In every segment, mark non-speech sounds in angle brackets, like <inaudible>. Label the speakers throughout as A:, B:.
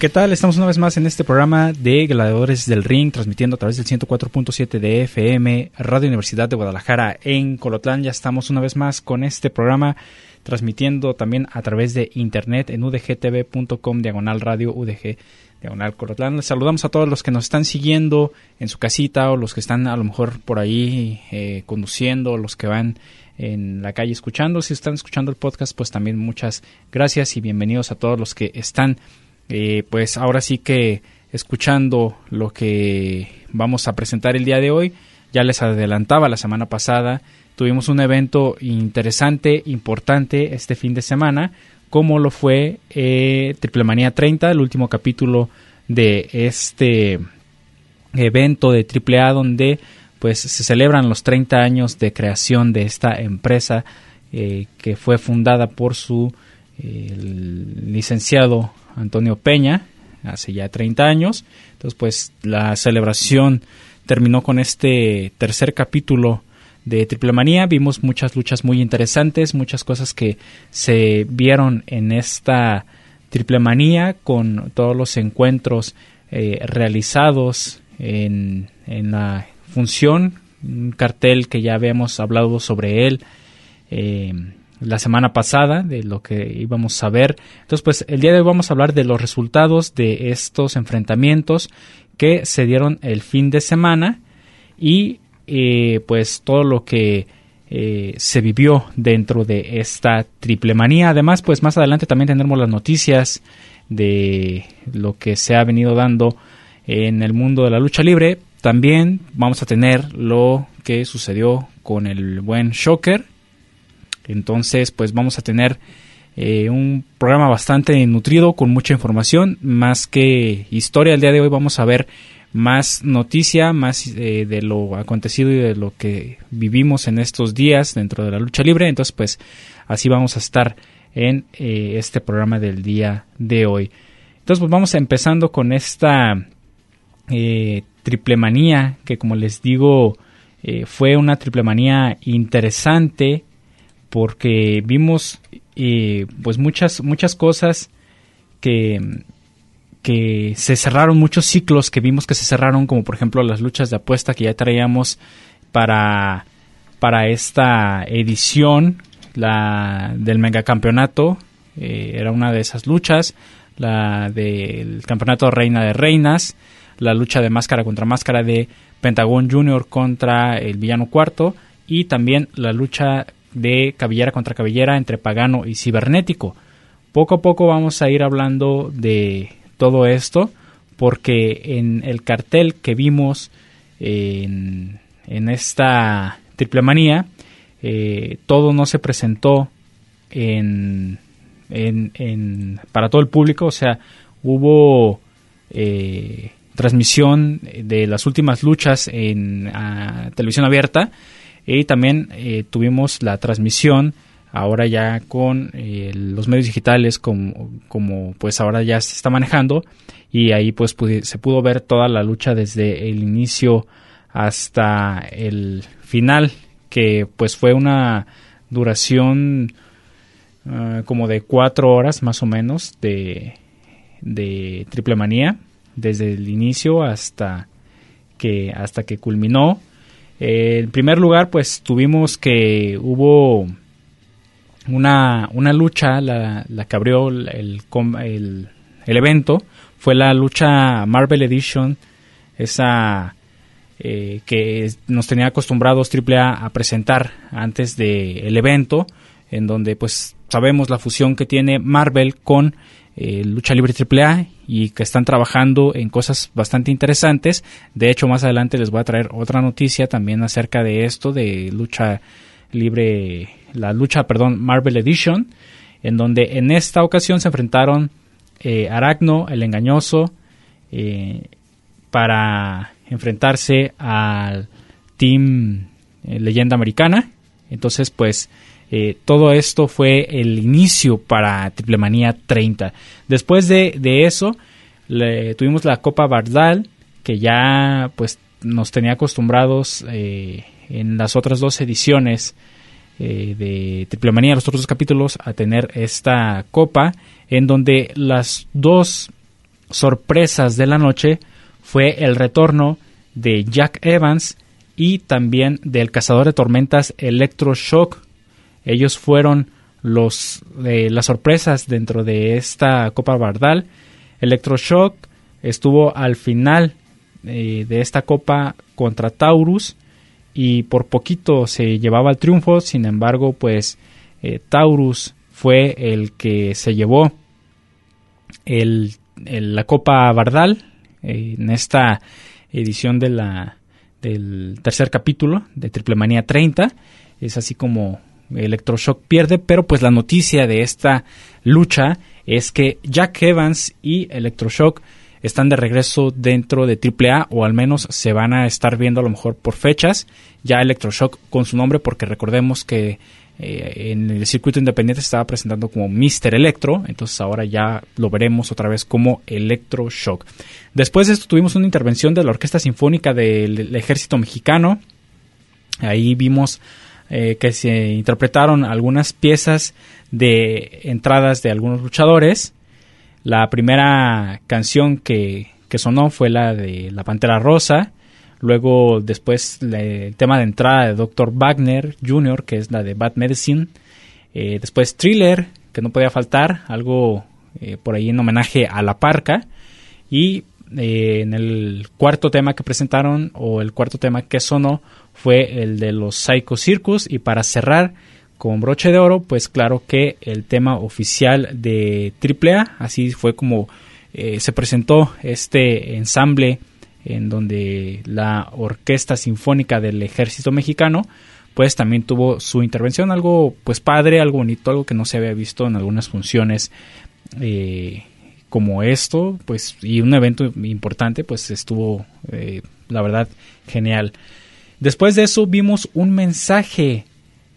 A: ¿Qué tal? Estamos una vez más en este programa de Gladiadores del Ring, transmitiendo a través del 104.7 de FM, Radio Universidad de Guadalajara en Colotlán. Ya estamos una vez más con este programa, transmitiendo también a través de internet en udgtv.com, diagonal radio UDG, diagonal Colotlán. Les saludamos a todos los que nos están siguiendo en su casita o los que están a lo mejor por ahí eh, conduciendo, los que van en la calle escuchando. Si están escuchando el podcast, pues también muchas gracias y bienvenidos a todos los que están eh, pues ahora sí que escuchando lo que vamos a presentar el día de hoy, ya les adelantaba la semana pasada, tuvimos un evento interesante, importante este fin de semana, como lo fue eh, Triple Manía 30, el último capítulo de este evento de AAA donde pues se celebran los 30 años de creación de esta empresa eh, que fue fundada por su licenciado Antonio Peña, hace ya 30 años. Entonces, pues la celebración terminó con este tercer capítulo de Triple Manía. Vimos muchas luchas muy interesantes, muchas cosas que se vieron en esta Triple Manía con todos los encuentros eh, realizados en, en, la función, un cartel que ya habíamos hablado sobre él. Eh, la semana pasada de lo que íbamos a ver. Entonces, pues el día de hoy vamos a hablar de los resultados de estos enfrentamientos que se dieron el fin de semana y eh, pues todo lo que eh, se vivió dentro de esta triple manía. Además, pues más adelante también tendremos las noticias de lo que se ha venido dando en el mundo de la lucha libre. También vamos a tener lo que sucedió con el buen Shocker entonces, pues vamos a tener eh, un programa bastante nutrido con mucha información, más que historia. El día de hoy vamos a ver más noticia, más eh, de lo acontecido y de lo que vivimos en estos días dentro de la lucha libre. Entonces, pues así vamos a estar en eh, este programa del día de hoy. Entonces, pues vamos empezando con esta triple manía que, como les digo, fue una triple manía interesante porque vimos eh, pues muchas muchas cosas que que se cerraron muchos ciclos que vimos que se cerraron como por ejemplo las luchas de apuesta que ya traíamos para para esta edición la del megacampeonato eh, era una de esas luchas la del campeonato reina de reinas la lucha de máscara contra máscara de Pentagón Junior contra el villano cuarto y también la lucha de cabellera contra cabellera entre pagano y cibernético. Poco a poco vamos a ir hablando de todo esto porque en el cartel que vimos en, en esta triple manía eh, todo no se presentó en, para todo el público, o sea, hubo eh, transmisión de las últimas luchas en televisión abierta, y también eh, tuvimos la transmisión ahora ya con eh, los medios digitales como, como pues ahora ya se está manejando. Y ahí pues se pudo ver toda la lucha desde el inicio hasta el final que pues fue una duración ah, como de cuatro horas más o menos de, de triple manía desde el inicio hasta que hasta que culminó en primer lugar, pues tuvimos que hubo una, una lucha, la, la que abrió el, el, el, evento, fue la lucha Marvel Edition, esa eh, que nos tenía acostumbrados AAA a presentar antes del evento, en donde pues sabemos la fusión que tiene Marvel con eh, Lucha Libre AAA y que están trabajando en cosas bastante interesantes. De hecho, más adelante les voy a traer otra noticia también acerca de esto, de Lucha Libre, la lucha, perdón, Marvel Edition, en donde en esta ocasión se enfrentaron eh, Aragno, el engañoso, para enfrentarse al Team eh, Leyenda Americana. Entonces, pues eh, todo esto fue el inicio para Triple Manía 30. Después de, eso, tuvimos la Copa Bardal, que ya pues nos tenía acostumbrados eh, en las otras dos ediciones de Triple Manía, los otros dos capítulos, a tener esta copa, en donde las dos sorpresas de la noche fue el retorno de Jack Evans y también del cazador de tormentas Electroshock. Ellos fueron los eh, las sorpresas dentro de esta Copa Bardal. Electroshock estuvo al final eh, de esta Copa contra Taurus y por poquito se llevaba el triunfo. Sin embargo, pues eh, Taurus fue el que se llevó el, la Copa Bardal en esta edición de la, del tercer capítulo de Triple Manía 30. Es así como Electroshock pierde, pero pues la noticia de esta lucha es que Jack Evans y Electroshock están de regreso dentro de AAA o al menos se van a estar viendo a lo mejor por fechas. Ya Electroshock con su nombre porque recordemos que eh, en el circuito independiente se estaba presentando como Mr. Electro, entonces ahora ya lo veremos otra vez como Electroshock. Después de esto tuvimos una intervención de la Orquesta Sinfónica del Ejército Mexicano. Ahí vimos eh, que se interpretaron algunas piezas de entradas de algunos luchadores. La primera canción que, que sonó fue la de La Pantera Rosa. Luego, después, el tema de entrada de Dr. Wagner Jr., que es la de Bad Medicine. Eh, después, Thriller, que no podía faltar, algo eh, por ahí en homenaje a La Parca. Y en el cuarto tema que presentaron, o el cuarto tema que sonó, fue el de los Psycho Circus. Y para cerrar con broche de oro, pues claro que el tema oficial de AAA, así fue como se presentó este ensamble en donde la Orquesta Sinfónica del Ejército Mexicano pues también tuvo su intervención, algo pues padre, algo bonito, algo que no se había visto en algunas funciones eh, como esto, pues y un evento importante, pues estuvo eh, la verdad genial. Después de eso vimos un mensaje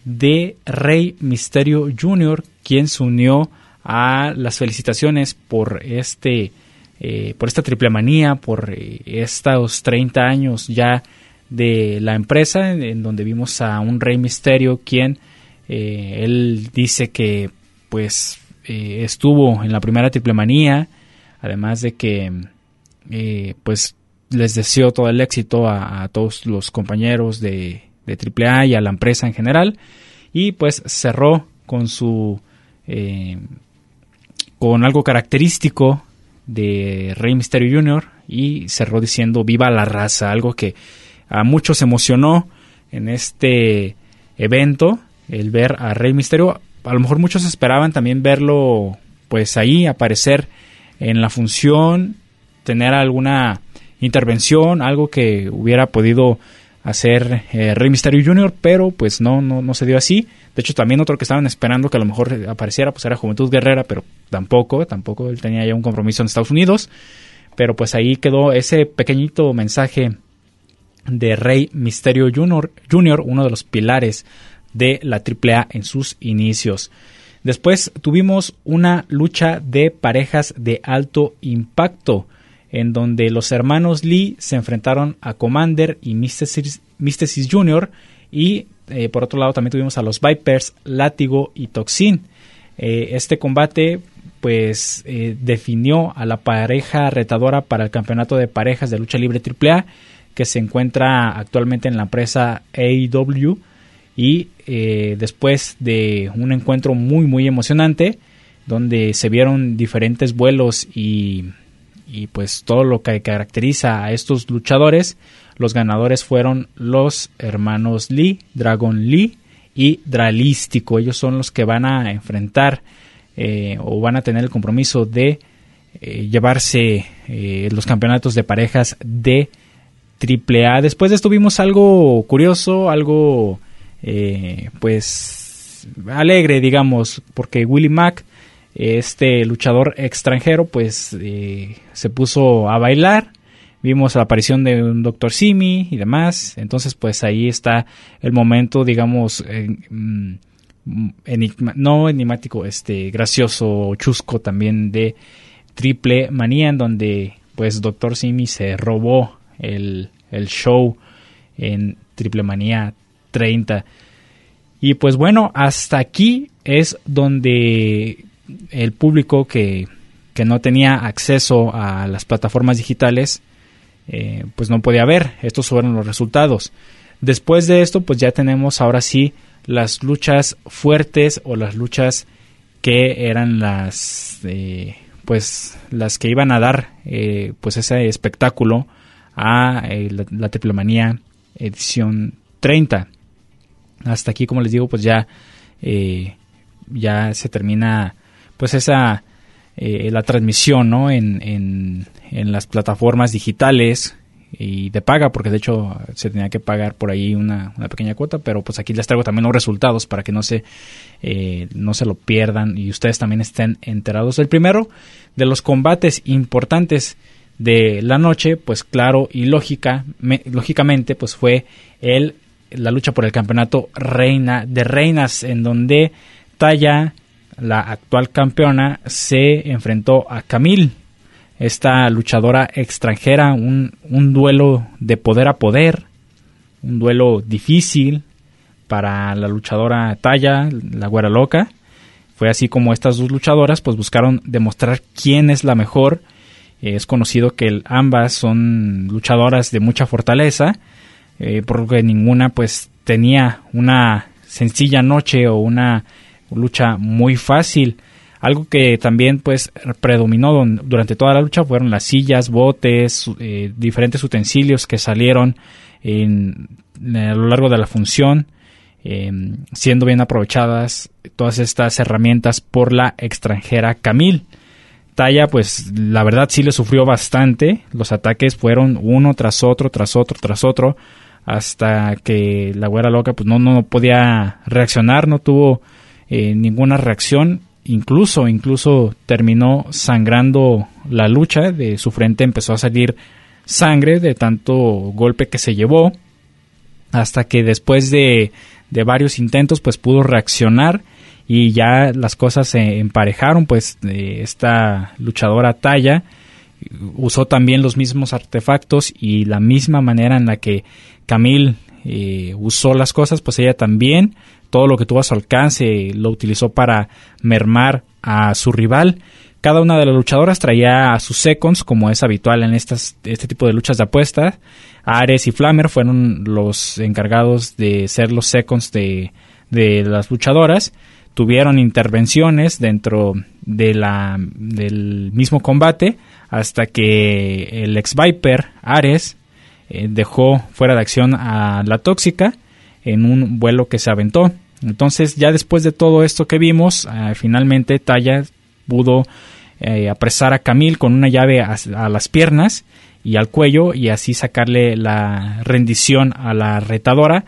A: de Rey Misterio Jr., quien se unió a las felicitaciones por este eh, por esta triple manía, por eh, estos 30 años ya de la empresa, en, donde vimos a un Rey Misterio, quien eh, él dice que pues estuvo en la primera triple manía, además de que pues les deseo todo el éxito a, todos los compañeros de, de AAA y a la empresa en general, y pues cerró con su con algo característico de Rey Mysterio Jr. y cerró diciendo viva la raza, algo que a muchos emocionó en este evento, el ver a Rey Mysterio. A lo mejor muchos esperaban también verlo pues ahí aparecer en la función, tener alguna intervención, algo que hubiera podido hacer eh, Rey Mysterio Jr., pero pues no, no, no se dio así. De hecho, también otro que estaban esperando que a lo mejor apareciera, pues era Juventud Guerrera, pero tampoco, tampoco él tenía ya un compromiso en Estados Unidos. Pero pues ahí quedó ese pequeñito mensaje de Rey Misterio Jr., Jr., uno de los pilares de la AAA en sus inicios. Después tuvimos una lucha de parejas de alto impacto, en donde los hermanos Lee se enfrentaron a Commander y Mystesis, Jr. y eh, por otro lado también tuvimos a los Vipers, Látigo y Toxin. Eh, este combate pues eh, definió a la pareja retadora para el campeonato de parejas de lucha libre AAA que se encuentra actualmente en la empresa AEW y después de un encuentro muy muy emocionante donde se vieron diferentes vuelos y y pues todo lo que caracteriza a estos luchadores, los ganadores fueron los hermanos Lee, Dragon Lee y Dralístico. Ellos son los que van a enfrentar eh, o van a tener el compromiso de eh, llevarse eh, los campeonatos de parejas de AAA. Después de esto vimos algo curioso, algo pues alegre, digamos, porque Willie Mack, este luchador extranjero, pues se puso a bailar vimos la aparición de un Dr. Simi y demás. Entonces, pues ahí está el momento, digamos, mm, no enigmático, este, gracioso, chusco también de Triple Manía, en donde pues Dr. Simi se robó el, el show en Triple Manía 30. Y pues bueno, hasta aquí es donde el público que, que no tenía acceso a las plataformas digitales eh, pues no podía ver. Estos fueron los resultados. Después de esto, pues ya tenemos ahora sí las luchas fuertes o las luchas que eran las eh, pues las que iban a dar eh, pues ese espectáculo a la, la edición 30 hasta aquí como les digo pues ya ya se termina pues esa la transmisión ¿no? en, en las plataformas digitales y de paga, porque de hecho se tenía que pagar por ahí una, pequeña cuota, pero pues aquí les traigo también los resultados para que no se, eh, no se lo pierdan y ustedes también estén enterados. El primero de los combates importantes de la noche, pues claro y lógica, lógicamente, pues fue el, la lucha por el campeonato reina de reinas, en donde Taya, la actual campeona, se enfrentó a Camille esta luchadora extranjera, un, un duelo de poder a poder, un duelo difícil para la luchadora Talla, la güera loca. Fue así como estas dos luchadoras pues buscaron demostrar quién es la mejor. Es conocido que ambas son luchadoras de mucha fortaleza, eh, porque ninguna pues tenía una sencilla noche o una lucha muy fácil. Algo que también pues predominó durante toda la lucha fueron las sillas, botes, eh, diferentes utensilios que salieron en, a lo largo de la función, em, siendo bien aprovechadas todas estas herramientas por la extranjera Camille. Talla, pues la verdad sí le sufrió bastante. Los ataques fueron uno tras otro, tras otro, tras otro, hasta que la güera loca pues no, no podía reaccionar, no tuvo eh, ninguna reacción. Incluso, incluso terminó sangrando la lucha, de su frente empezó a salir sangre de tanto golpe que se llevó, hasta que después de, de varios intentos pues pudo reaccionar y ya las cosas se emparejaron, pues esta luchadora Talla usó también los mismos artefactos y la misma manera en la que Camille eh, usó las cosas, pues ella también todo lo que tuvo a su alcance lo utilizó para mermar a su rival. Cada una de las luchadoras traía a sus seconds, como es habitual en estas, este tipo de luchas de apuestas. Ares y Flammer fueron los encargados de ser los seconds de, las luchadoras. Tuvieron intervenciones dentro del mismo combate hasta que el ex Viper, Ares, eh, dejó fuera de acción a la tóxica en un vuelo que se aventó. Entonces ya después de todo esto que vimos, eh, finalmente Taya pudo eh, apresar a Camille con una llave a, las piernas y al cuello y así sacarle la rendición a la retadora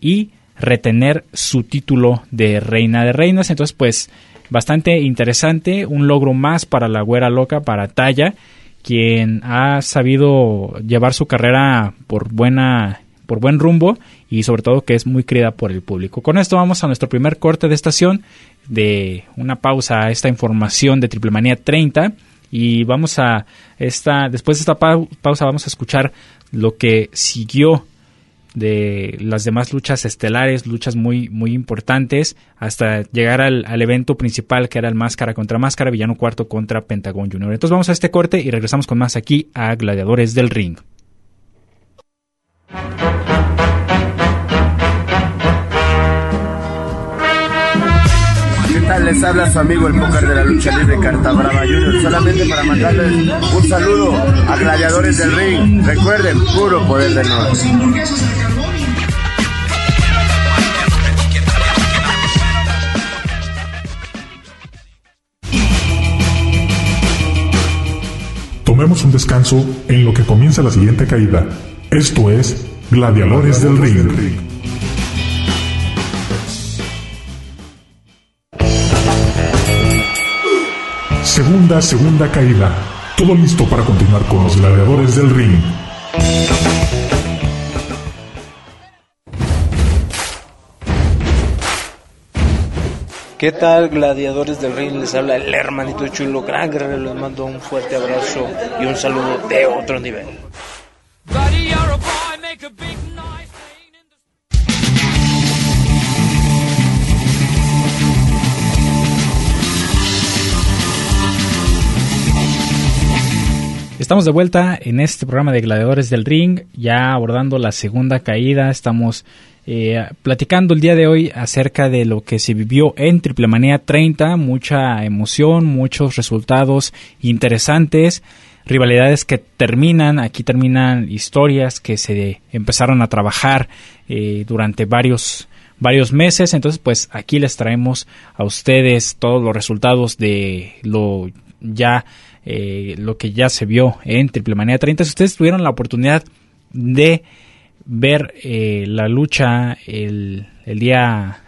A: y retener su título de reina de reinas. Entonces pues bastante interesante, un logro más para la güera loca, para Taya, quien ha sabido llevar su carrera por buena por buen rumbo y sobre todo que es muy querida por el público. Con esto vamos a nuestro primer corte de estación, de una pausa a esta información de Triple Manía 30 y vamos a esta después de esta pausa vamos a escuchar lo que siguió de las demás luchas estelares, luchas muy, muy importantes, hasta llegar al, al, evento principal que era el Máscara contra Máscara, Villano Cuarto contra Pentagon Junior. Entonces vamos a este corte y regresamos con más aquí a Gladiadores del Ring.
B: Les habla su amigo el póker de la lucha libre Carta Brava Junior, solamente para mandarles un saludo a gladiadores del ring. Recuerden, puro poder del norte.
C: Tomemos un descanso en lo que comienza la siguiente caída. Esto es Gladiadores del Ring. Segunda, segunda caída. Todo listo para continuar con los gladiadores del ring.
D: ¿Qué tal, gladiadores del ring? Les habla el hermanito chulo, gran guerrero. Les mando un fuerte abrazo y un saludo de otro nivel.
A: Estamos de vuelta en este programa de Gladiadores del Ring, ya abordando la segunda caída. Estamos eh, platicando el día de hoy acerca de lo que se vivió en Triple Manía 30, mucha emoción, muchos resultados interesantes, rivalidades que terminan, aquí terminan historias que se empezaron a trabajar eh, durante varios varios meses, entonces pues aquí les traemos a ustedes todos los resultados de lo ya eh, lo que ya se vio en Triple Manía 30. Si ustedes tuvieron la oportunidad de ver eh, la lucha el, día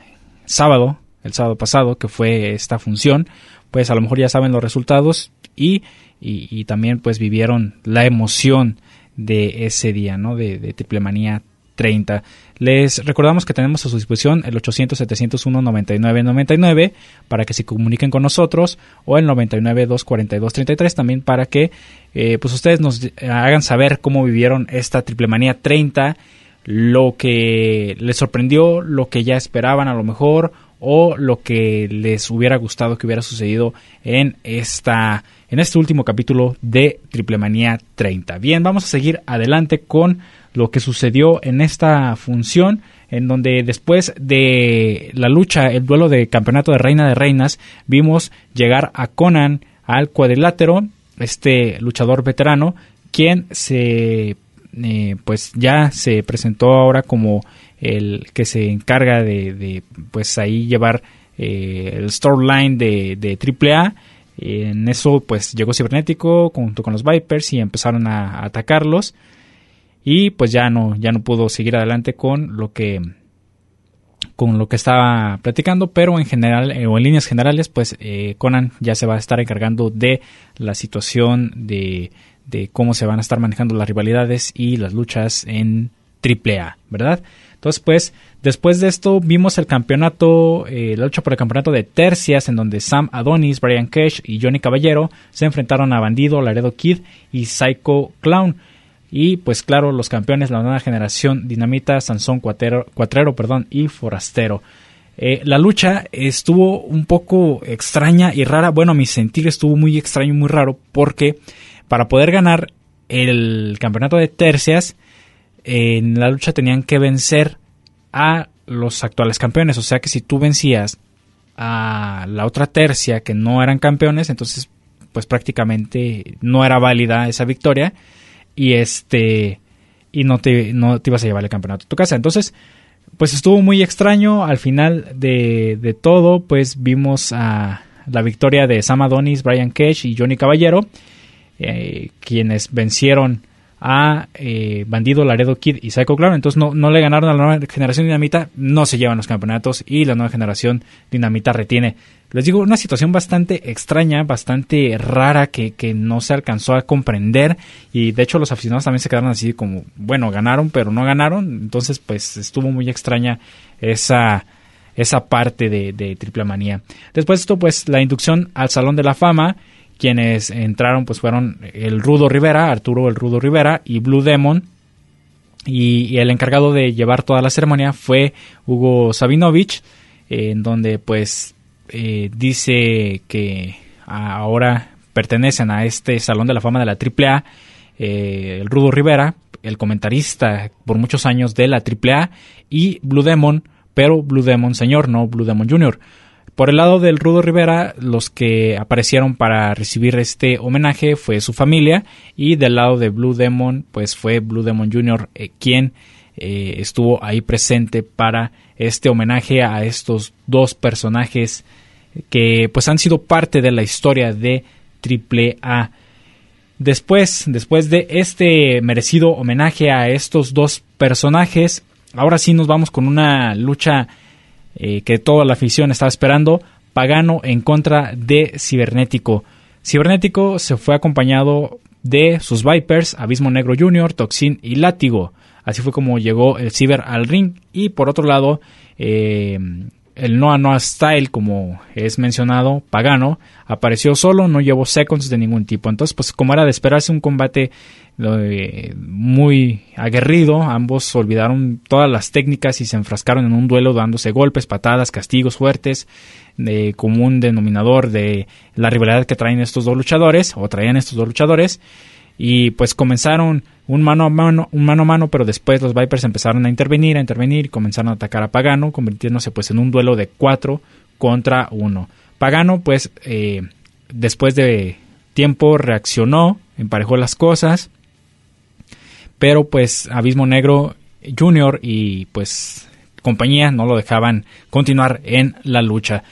A: sábado, el sábado pasado, que fue esta función, pues a lo mejor ya saben los resultados y, y, también pues vivieron la emoción de ese día, ¿no? De, de Triple Manía 30. Les recordamos que tenemos a su disposición el 800-701-9999 para que se comuniquen con nosotros o el 99-242-33 también para que eh, pues ustedes nos hagan saber cómo vivieron esta triple manía 30, lo que les sorprendió, lo que ya esperaban a lo mejor o lo que les hubiera gustado que hubiera sucedido en esta en este último capítulo de Triple Manía 30. Bien, vamos a seguir adelante con lo que sucedió en esta función, en donde después de la lucha, el duelo de campeonato de Reina de Reinas, vimos llegar a Conan al cuadrilátero, este luchador veterano, quien se eh, pues ya se presentó ahora como el que se encarga de, pues ahí llevar eh, el storyline de, de AAA. En eso pues llegó Cibernético junto con los Vipers y empezaron a atacarlos y pues ya no ya no pudo seguir adelante con lo que con lo que estaba platicando, pero en general eh, o en líneas generales, pues eh, Conan ya se va a estar encargando de la situación de, de cómo se van a estar manejando las rivalidades y las luchas en AAA, ¿verdad? Entonces, pues, después de esto vimos el campeonato, eh, la lucha por el campeonato de tercias, en donde Sam Adonis, Brian Cash y Johnny Caballero se enfrentaron a Bandido, Laredo Kid y Psycho Clown. Y pues claro, los campeones, la nueva generación, Dinamita, Sansón Cuatrero, Cuatrero perdón, y Forastero. Eh, la lucha estuvo un poco extraña y rara. Bueno, mi sentir estuvo muy extraño y muy raro porque para poder ganar el campeonato de tercias, en la lucha tenían que vencer a los actuales campeones. O sea que si tú vencías a la otra tercia que no eran campeones, entonces pues prácticamente no era válida esa victoria y este y no te, no te ibas a llevar el campeonato a tu casa. Entonces, pues estuvo muy extraño. Al final de, de todo, pues vimos a la victoria de Sam Adonis, Brian Cage y Johnny Caballero, eh, quienes vencieron a eh, Bandido, Laredo Kid y Psycho Clown. Entonces no, no le ganaron a la nueva generación Dinamita, no se llevan los campeonatos y la nueva generación Dinamita retiene les digo, una situación bastante extraña, bastante rara que, que, no se alcanzó a comprender y de hecho los aficionados también se quedaron así como, bueno, ganaron pero no ganaron, entonces pues estuvo muy extraña esa, esa parte de, de Triple Manía. Después de esto pues la inducción al Salón de la Fama, quienes entraron pues fueron el Rudo Rivera, Arturo el Rudo Rivera y Blue Demon, y, el encargado de llevar toda la ceremonia fue Hugo Sabinovich, en donde pues eh, dice que ahora pertenecen a este Salón de la Fama de la AAA, eh, el Rudo Rivera, el comentarista por muchos años de la AAA, y Blue Demon, pero Blue Demon señor, no Blue Demon Junior. Por el lado del Rudo Rivera, los que aparecieron para recibir este homenaje fue su familia y del lado de Blue Demon, pues fue Blue Demon Jr. Eh, quien eh, estuvo ahí presente para este homenaje a estos dos personajes que pues han sido parte de la historia de AAA. Después, después de este merecido homenaje a estos dos personajes, ahora sí nos vamos con una lucha eh, que toda la afición estaba esperando, Pagano en contra de Cibernético. Cibernético se fue acompañado de sus Vipers, Abismo Negro Jr., Toxin y Látigo. Así fue como llegó el Ciber al ring. Y por otro lado, eh, el Noah Noah Style, como es mencionado, Pagano, apareció solo, no llevó seconds de ningún tipo. Entonces, pues como era de esperarse un combate eh, muy aguerrido, ambos olvidaron todas las técnicas y se enfrascaron en un duelo dándose golpes, patadas, castigos fuertes, de común denominador de la rivalidad que traen estos dos luchadores, o traían estos dos luchadores y pues comenzaron un mano a mano, un mano a mano, pero después los Vipers empezaron a intervenir, a intervenir y comenzaron a atacar a Pagano, convirtiéndose pues en un duelo de 4 contra 1. Pagano pues eh, después de tiempo reaccionó, emparejó las cosas, pero pues Abismo Negro Junior y pues compañía no lo dejaban continuar en la lucha.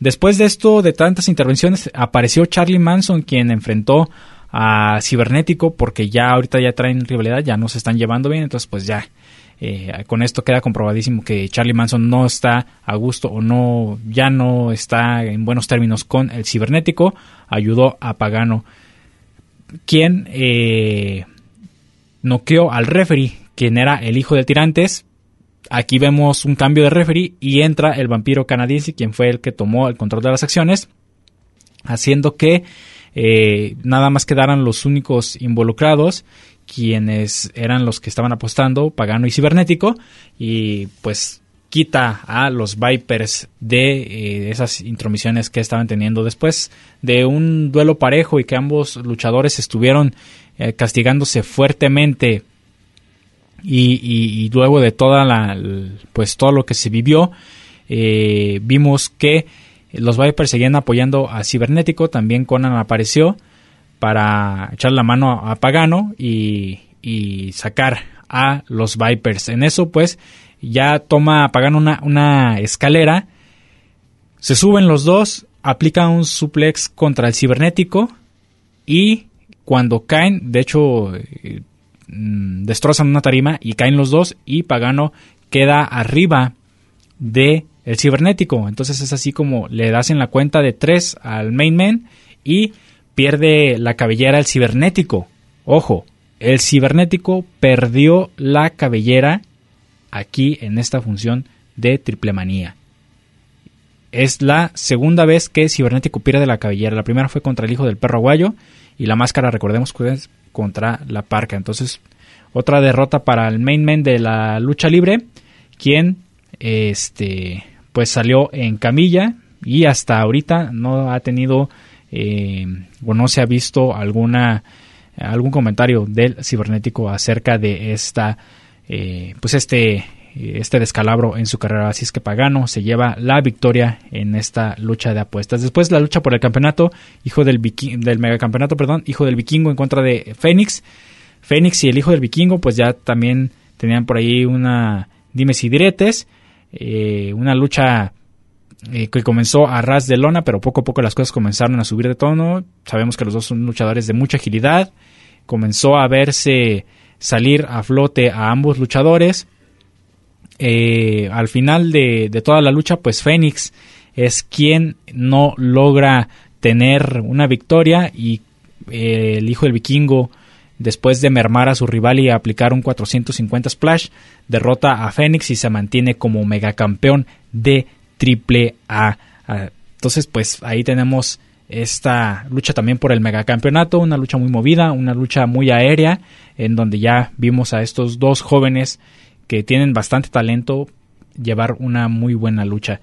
A: Después de esto, de tantas intervenciones, apareció Charlie Manson, quien enfrentó a Cibernético porque ya ahorita ya traen rivalidad, ya no se están llevando bien, entonces pues ya eh, con esto queda comprobadísimo que Charlie Manson no está a gusto o no ya no está en buenos términos con el cibernético. Ayudó a Pagano quien eh, noqueó al referee quien era el hijo de Tirantes. Aquí vemos un cambio de referee y entra el vampiro canadiense quien fue el que tomó el control de las acciones haciendo que eh, nada más quedaran los únicos involucrados quienes eran los que estaban apostando, Pagano y Cibernético, y pues quita a los Vipers de eh, esas intromisiones que estaban teniendo. Después de un duelo parejo y que ambos luchadores estuvieron eh, castigándose fuertemente y, luego de toda la pues todo lo que se vivió vimos que los Vipers seguían apoyando a Cibernético, también Conan apareció para echar la mano a Pagano y, sacar a los Vipers. En eso pues ya toma Pagano una, una escalera, se suben los dos, aplica un suplex contra el Cibernético y cuando caen, de hecho mm, destrozan una tarima y caen los dos y Pagano queda arriba de el cibernético. Entonces es así como le das en la cuenta de 3 al main man y pierde la cabellera el cibernético. Ojo, el cibernético perdió la cabellera aquí en esta función de triple manía. Es la segunda vez que Cibernético pierde la cabellera. La primera fue contra el hijo del perro aguayo y la máscara, recordemos que es contra la parca. Entonces, otra derrota para el main man de la lucha libre, quien este pues salió en camilla y hasta ahorita no ha tenido eh, o no se ha visto alguna algún comentario del cibernético acerca de esta eh, pues este este descalabro en su carrera. Así es que Pagano se lleva la victoria en esta lucha de apuestas. Después la lucha por el campeonato hijo del del megacampeonato perdón hijo del vikingo en contra de Fénix. Fénix y el hijo del vikingo pues ya también tenían por ahí una dimes y diretes eh, una lucha eh, que comenzó a ras de lona, pero poco a poco las cosas comenzaron a subir de tono. Sabemos que los dos son luchadores de mucha agilidad. Comenzó a verse salir a flote a ambos luchadores. Eh, al final de, toda la lucha, pues Fénix es quien no logra tener una victoria y el hijo del vikingo Después de mermar a su rival y aplicar un 450 splash, derrota a Fénix y se mantiene como megacampeón de Triple A. Ah, entonces, pues ahí tenemos esta lucha también por el megacampeonato, una lucha muy movida, una lucha muy aérea, en donde ya vimos a estos dos jóvenes que tienen bastante talento llevar una muy buena lucha.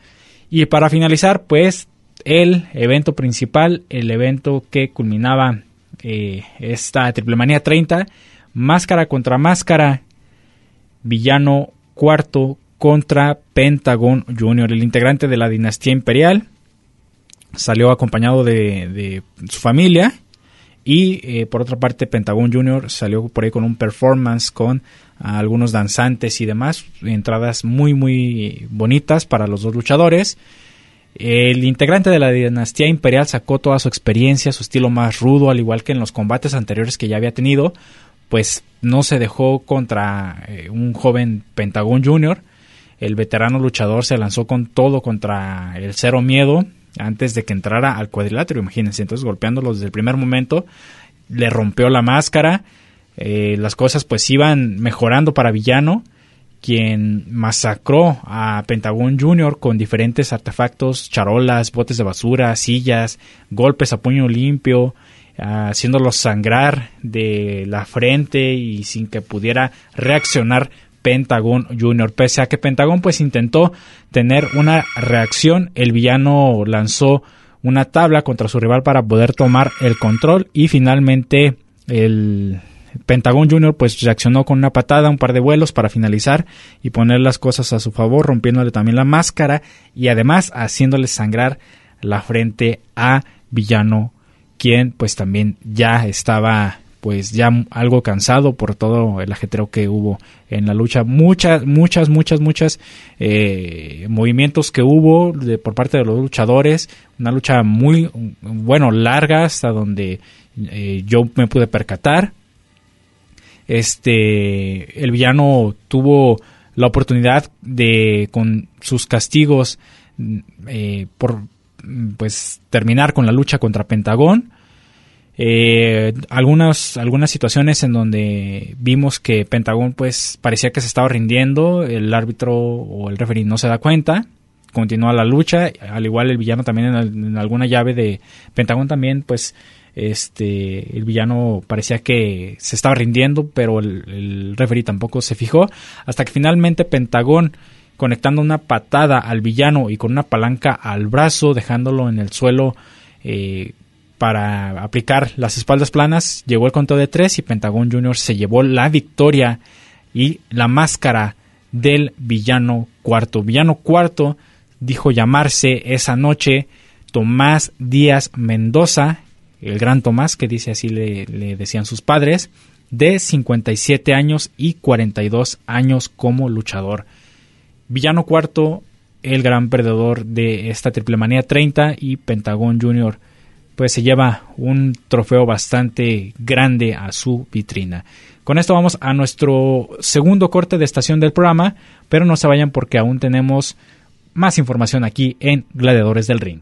A: Y para finalizar, pues el evento principal, el evento que culminaba eh, esta Triple Manía 30, máscara contra máscara, villano cuarto contra Pentagon Jr., el integrante de la dinastía imperial, salió acompañado de, su familia y eh, por otra parte Pentagon Junior salió por ahí con un performance con algunos danzantes y demás, entradas muy muy bonitas para los dos luchadores. El integrante de la dinastía imperial sacó toda su experiencia, su estilo más rudo, al igual que en los combates anteriores que ya había tenido, pues no se dejó contra eh, un joven Pentagon Junior. El veterano luchador se lanzó con todo contra el Cero Miedo antes de que entrara al cuadrilátero, imagínense. Entonces, golpeándolo desde el primer momento, le rompió la máscara. Eh, las cosas pues iban mejorando para Villano quien masacró a Pentagon Jr. con diferentes artefactos, charolas, botes de basura, sillas, golpes a puño limpio, haciéndolo sangrar de la frente y sin que pudiera reaccionar Pentagon Jr. Pese a que Pentagon pues intentó tener una reacción, el villano lanzó una tabla contra su rival para poder tomar el control y finalmente el Pentagon Jr. pues reaccionó con una patada, un par de vuelos para finalizar y poner las cosas a su favor, rompiéndole también la máscara y además haciéndole sangrar la frente a Villano, quien pues también ya estaba pues ya algo cansado por todo el ajetreo que hubo en la lucha. Muchas, muchas, muchas, muchas eh, movimientos que hubo de, por parte de los luchadores. Una lucha muy, bueno, larga hasta donde eh, yo me pude percatar. Este, el villano tuvo la oportunidad de, con sus castigos, eh, por, pues, terminar con la lucha contra Pentagón. Eh, algunas, algunas situaciones en donde vimos que Pentagón pues parecía que se estaba rindiendo, el árbitro o el referee no se da cuenta, continúa la lucha, al igual el villano también en, alguna llave de Pentagón también pues este el villano parecía que se estaba rindiendo, pero el, el referee tampoco se fijó, hasta que finalmente Pentagón conectando una patada al villano y con una palanca al brazo, dejándolo en el suelo eh, para aplicar las espaldas planas, llegó el conteo de tres y Pentagón Jr. se llevó la victoria y la máscara del villano cuarto. Villano cuarto dijo llamarse esa noche Tomás Díaz Mendoza el gran Tomás, que dice así le, decían sus padres, de 57 años y 42 años como luchador. Villano cuarto, el gran perdedor de esta Triple Manía 30 y Pentagón Jr. pues se lleva un trofeo bastante grande a su vitrina. Con esto vamos a nuestro segundo corte de estación del programa, pero no se vayan porque aún tenemos más información aquí en Gladiadores del Ring.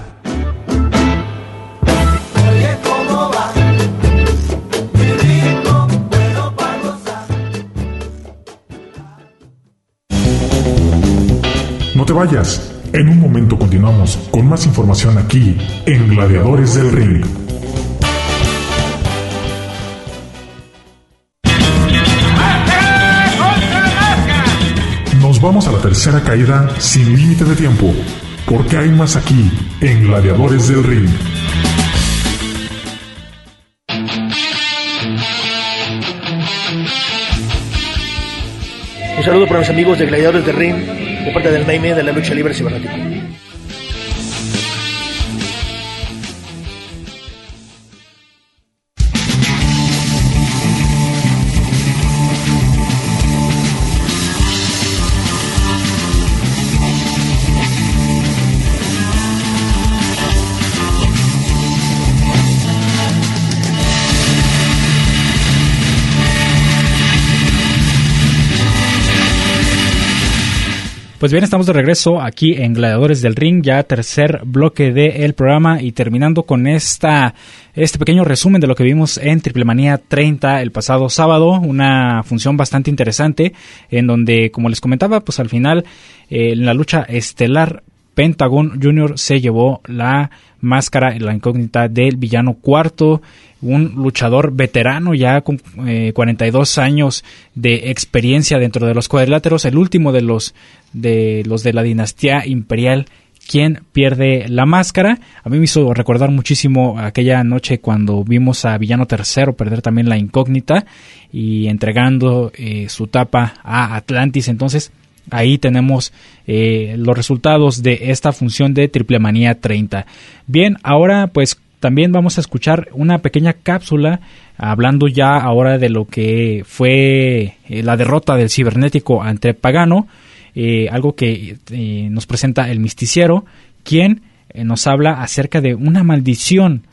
C: Te vayas. En un momento continuamos con más información aquí en Gladiadores del Ring. Nos vamos a la tercera caída sin límite de tiempo, porque hay más aquí en Gladiadores del Ring.
E: Un saludo para mis amigos de Gladiadores del Ring de parte del Naime de la lucha libre cibernética.
A: Pues bien, estamos de regreso aquí en Gladiadores del Ring, ya tercer bloque del programa y terminando con esta este pequeño resumen de lo que vimos en Triple Manía 30 el pasado sábado, una función bastante interesante en donde, como les comentaba, pues al final eh, en la lucha estelar Pentagon Jr. se llevó la máscara, la incógnita del villano cuarto, un luchador veterano ya con 42 eh, años de experiencia dentro de los cuadriláteros, el último de los de los de la dinastía imperial quien pierde la máscara. A mí me hizo recordar muchísimo aquella noche cuando vimos a Villano III perder también la incógnita y entregando eh, su tapa a Atlantis. Entonces, Ahí tenemos eh, los resultados de esta función de Triple Manía 30. Bien, ahora pues también vamos a escuchar una pequeña cápsula hablando ya ahora de lo que fue eh, la derrota del cibernético ante Pagano, eh, algo que nos presenta el misticiero, quien nos habla acerca de una maldición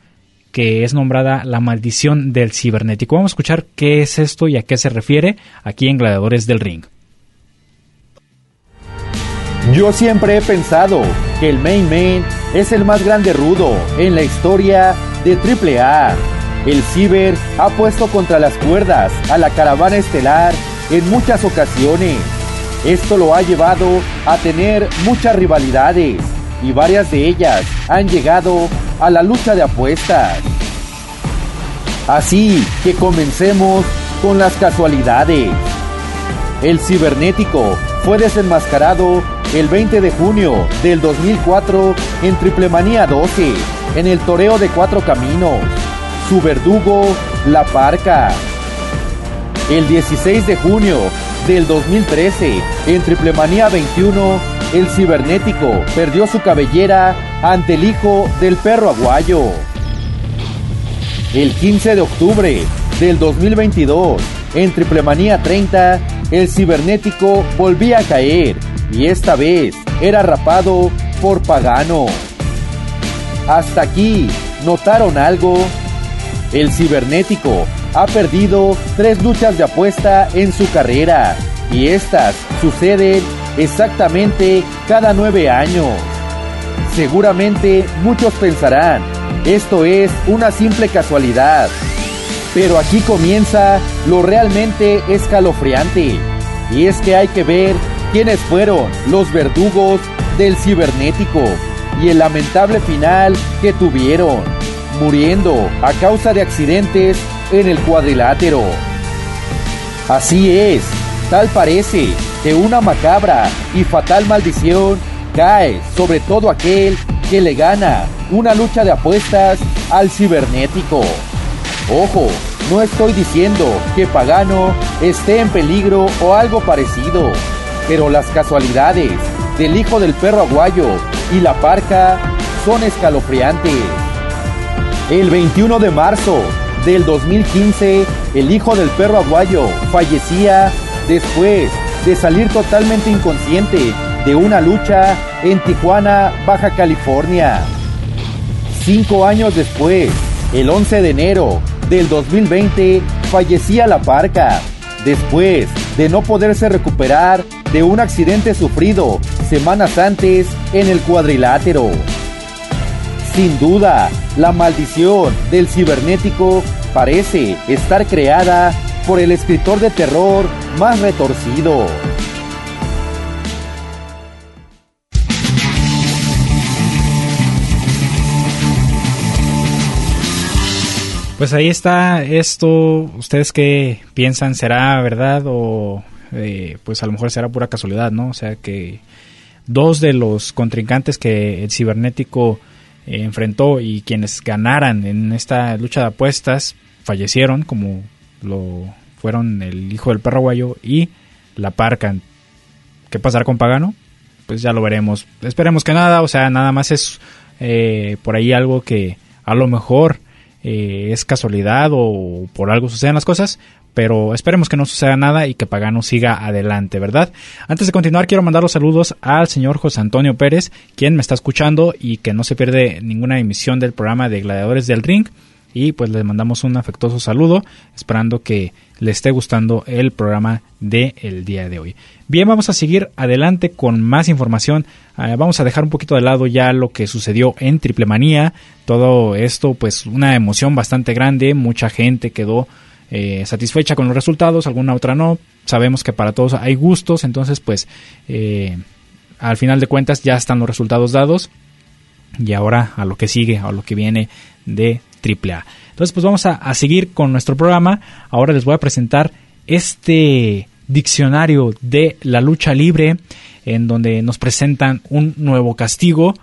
A: que es nombrada la maldición del cibernético. Vamos a escuchar qué es esto y a qué se refiere aquí en Gladiadores del Ring.
F: Yo siempre he pensado que el Main Man es el más grande rudo en la historia de AAA. El Ciber ha puesto contra las cuerdas a la caravana estelar en muchas ocasiones. Esto lo ha llevado a tener muchas rivalidades y varias de ellas han llegado a la lucha de apuestas. Así que comencemos con las casualidades. El cibernético fue desenmascarado el 20 de junio del 2004 en Triplemanía 12, en el Toreo de Cuatro Caminos. Su verdugo, La Parca. El 16 de junio del 2013, en Triplemanía 21, el cibernético perdió su cabellera ante el hijo del perro aguayo. El 15 de octubre del 2022, en Triplemanía 30, el cibernético volvía a caer y esta vez era rapado por Pagano. Hasta aquí, ¿notaron algo? El cibernético ha perdido tres luchas de apuesta en su carrera y estas suceden exactamente cada nueve años. Seguramente muchos pensarán, esto es una simple casualidad, pero aquí comienza lo realmente escalofriante y es que hay que ver quiénes fueron los verdugos del cibernético y el lamentable final que tuvieron, muriendo a causa de accidentes en el cuadrilátero. Así es, tal parece que una macabra y fatal maldición cae sobre todo aquel que le gana una lucha de apuestas al cibernético. Ojo, no estoy diciendo que Pagano esté en peligro o algo parecido pero las casualidades del hijo del perro aguayo y la parca son escalofriantes. El 21 de marzo del 2015, el hijo del perro aguayo fallecía después de salir totalmente inconsciente de una lucha en Tijuana, Baja California. Cinco años después, el 11 de enero del 2020, fallecía la parca después de no poderse recuperar de un accidente sufrido semanas antes en el cuadrilátero. Sin duda, la maldición del cibernético parece estar creada por el escritor de terror más retorcido.
A: Pues ahí está esto. ¿Ustedes qué piensan? ¿Será verdad o eh, pues a lo mejor será pura casualidad, ¿no? O sea que dos de los contrincantes que el cibernético eh, enfrentó y quienes ganaran en esta lucha de apuestas fallecieron, como lo fueron el hijo del perro guayo y la parca. ¿Qué pasará con Pagano? Pues ya lo veremos. Esperemos que nada, o sea, nada más es eh, por ahí algo que a lo mejor eh, es casualidad o por algo suceden las cosas, pero esperemos que no suceda nada y que Pagano siga adelante, ¿verdad? Antes de continuar, quiero mandar los saludos al señor José Antonio Pérez, quien me está escuchando y que no se pierde ninguna emisión del programa de Gladiadores del Ring. Y pues le mandamos un afectuoso saludo, esperando que le esté gustando el programa del el día de hoy. Bien, vamos a seguir adelante con más información. Ah, vamos a dejar un poquito de lado ya lo que sucedió en Triple Manía. Todo esto, pues una emoción bastante grande. Mucha gente quedó eh, satisfecha con los resultados, alguna otra no. Sabemos que para todos hay gustos, entonces pues... Eh, al final de cuentas ya están los resultados dados y ahora a lo que sigue, a lo que viene de AAA. Entonces pues vamos a, a seguir con nuestro programa. Ahora les voy a presentar este diccionario de la lucha libre en donde nos presentan un nuevo castigo.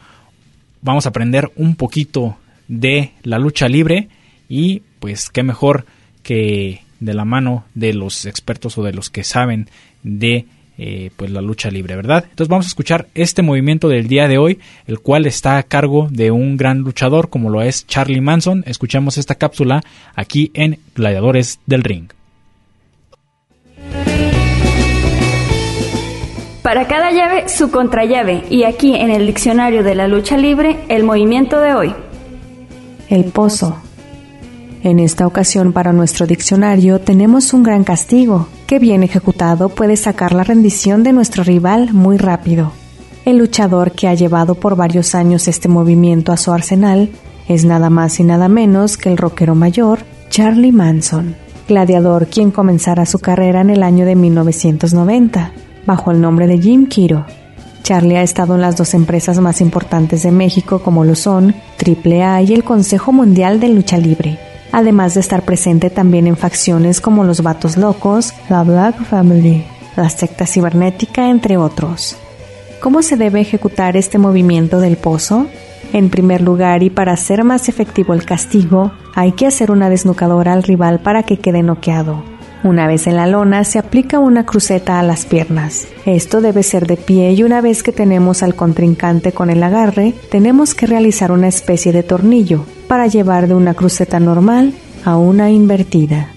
A: Vamos a aprender un poquito de la lucha libre y pues qué mejor que de la mano de los expertos o de los que saben de eh, pues la lucha libre, ¿verdad? Entonces vamos a escuchar este movimiento del día de hoy, el cual está a cargo de un gran luchador como lo es Charlie Manson. Escuchamos esta cápsula aquí en Gladiadores del Ring.
G: Para cada llave, su contrallave, y aquí en el diccionario de la lucha libre, el movimiento de hoy.
H: El pozo. En esta ocasión para nuestro diccionario tenemos un gran castigo, que bien ejecutado puede sacar la rendición de nuestro rival muy rápido. El luchador que ha llevado por varios años este movimiento a su arsenal es nada más y nada menos que el rockero mayor Charlie Manson, gladiador quien comenzara su carrera en el año de 1990 bajo el nombre de Jim Kiro. Charlie ha estado en las dos empresas más importantes de México como lo son AAA y el Consejo Mundial de Lucha Libre, además de estar presente también en facciones como los Vatos Locos, la Black Family, la secta cibernética, entre otros. ¿Cómo se debe ejecutar este movimiento del pozo? En primer lugar, y para hacer más efectivo el castigo, hay que hacer una desnucadora al rival para que quede noqueado. Una vez en la lona se aplica una cruceta a las piernas. Esto debe ser de pie y una vez que tenemos al contrincante con el agarre, tenemos que realizar una especie de tornillo para llevar de una cruceta normal a una invertida.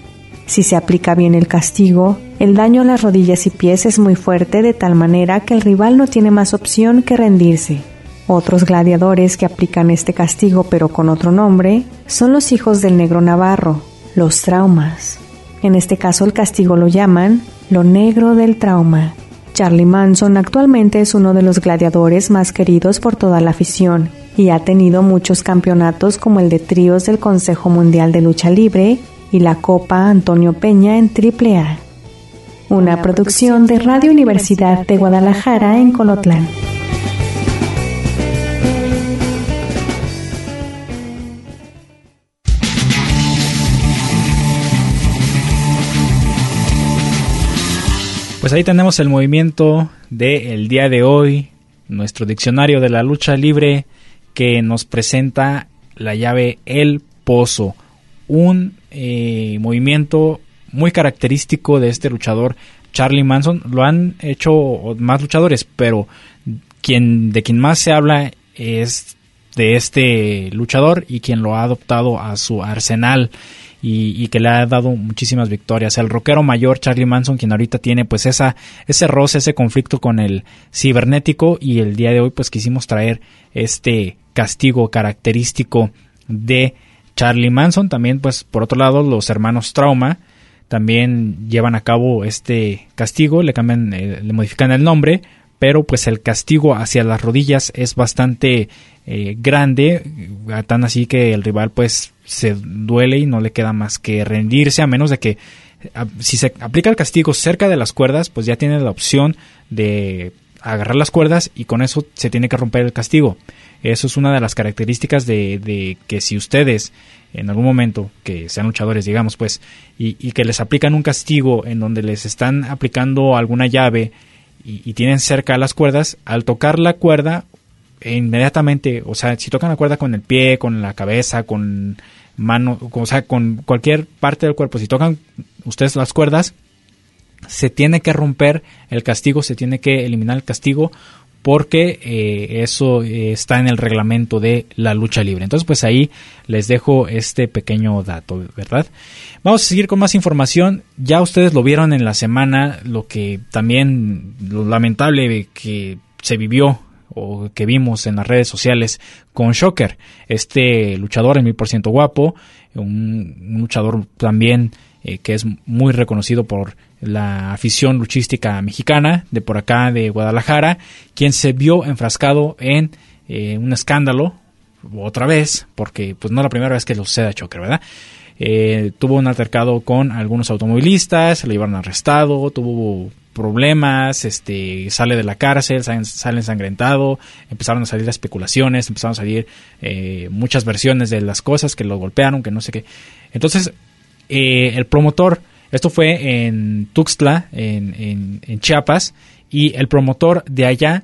H: Si se aplica bien el castigo, el daño a las rodillas y pies es muy fuerte de tal manera que el rival no tiene más opción que rendirse. Otros gladiadores que aplican este castigo pero con otro nombre son los hijos del negro navarro, los traumas. En este caso el castigo lo llaman lo negro del trauma. Charlie Manson actualmente es uno de los gladiadores más queridos por toda la afición y ha tenido muchos campeonatos como el de tríos del Consejo Mundial de Lucha Libre y la Copa Antonio Peña en AAA. Una producción de Radio Universidad de Guadalajara en Colotlán.
A: Pues ahí tenemos el movimiento del día de hoy, nuestro diccionario de la lucha libre que nos presenta la llave El Pozo, un eh, movimiento muy característico de este luchador Charlie Manson. Lo han hecho más luchadores, pero quien de quien más se habla es de este luchador y quien lo ha adoptado a su arsenal y, que le ha dado muchísimas victorias. El rockero mayor Charlie Manson, quien ahorita tiene pues esa, ese roce, ese conflicto con el cibernético y el día de hoy pues quisimos traer este castigo característico de Charlie Manson. También pues por otro lado los hermanos Trauma también llevan a cabo este castigo, le cambian, eh, le modifican el nombre, pero pues el castigo hacia las rodillas es bastante eh, grande, tan así que el rival pues se duele y no le queda más que rendirse a menos de que si se aplica el castigo cerca de las cuerdas pues ya tiene la opción de agarrar las cuerdas y con eso se tiene que romper el castigo. Eso es una de las características de, que si ustedes en algún momento que sean luchadores digamos pues y, que les aplican un castigo en donde les están aplicando alguna llave y, y tienen cerca las cuerdas, al tocar la cuerda inmediatamente, o sea, si tocan la cuerda con el pie, con la cabeza, con mano, o sea, con cualquier parte del cuerpo, si tocan ustedes las cuerdas, se tiene que romper el castigo, se tiene que eliminar el castigo porque eh, eso está en el reglamento de la lucha libre. Entonces, pues ahí les dejo este pequeño dato, ¿verdad? Vamos a seguir con más información. Ya ustedes lo vieron en la semana, lo que también, lo lamentable que se vivió o que vimos en las redes sociales con Shocker, este luchador en mil por ciento guapo, un, luchador también eh, que es muy reconocido por la afición luchística mexicana de por acá de Guadalajara, quien se vio enfrascado en eh, un escándalo otra vez, porque pues no la primera vez que lo sucede a Shocker, ¿verdad? Eh, tuvo un altercado con algunos automovilistas, se lo llevaron arrestado, tuvo problemas, este, sale de la cárcel, sale, ensangrentado, empezaron a salir especulaciones, empezaron a salir eh, muchas versiones de las cosas, que lo golpearon, que no sé qué. Entonces, eh, el promotor, esto fue en Tuxtla, en, en Chiapas, y el promotor de allá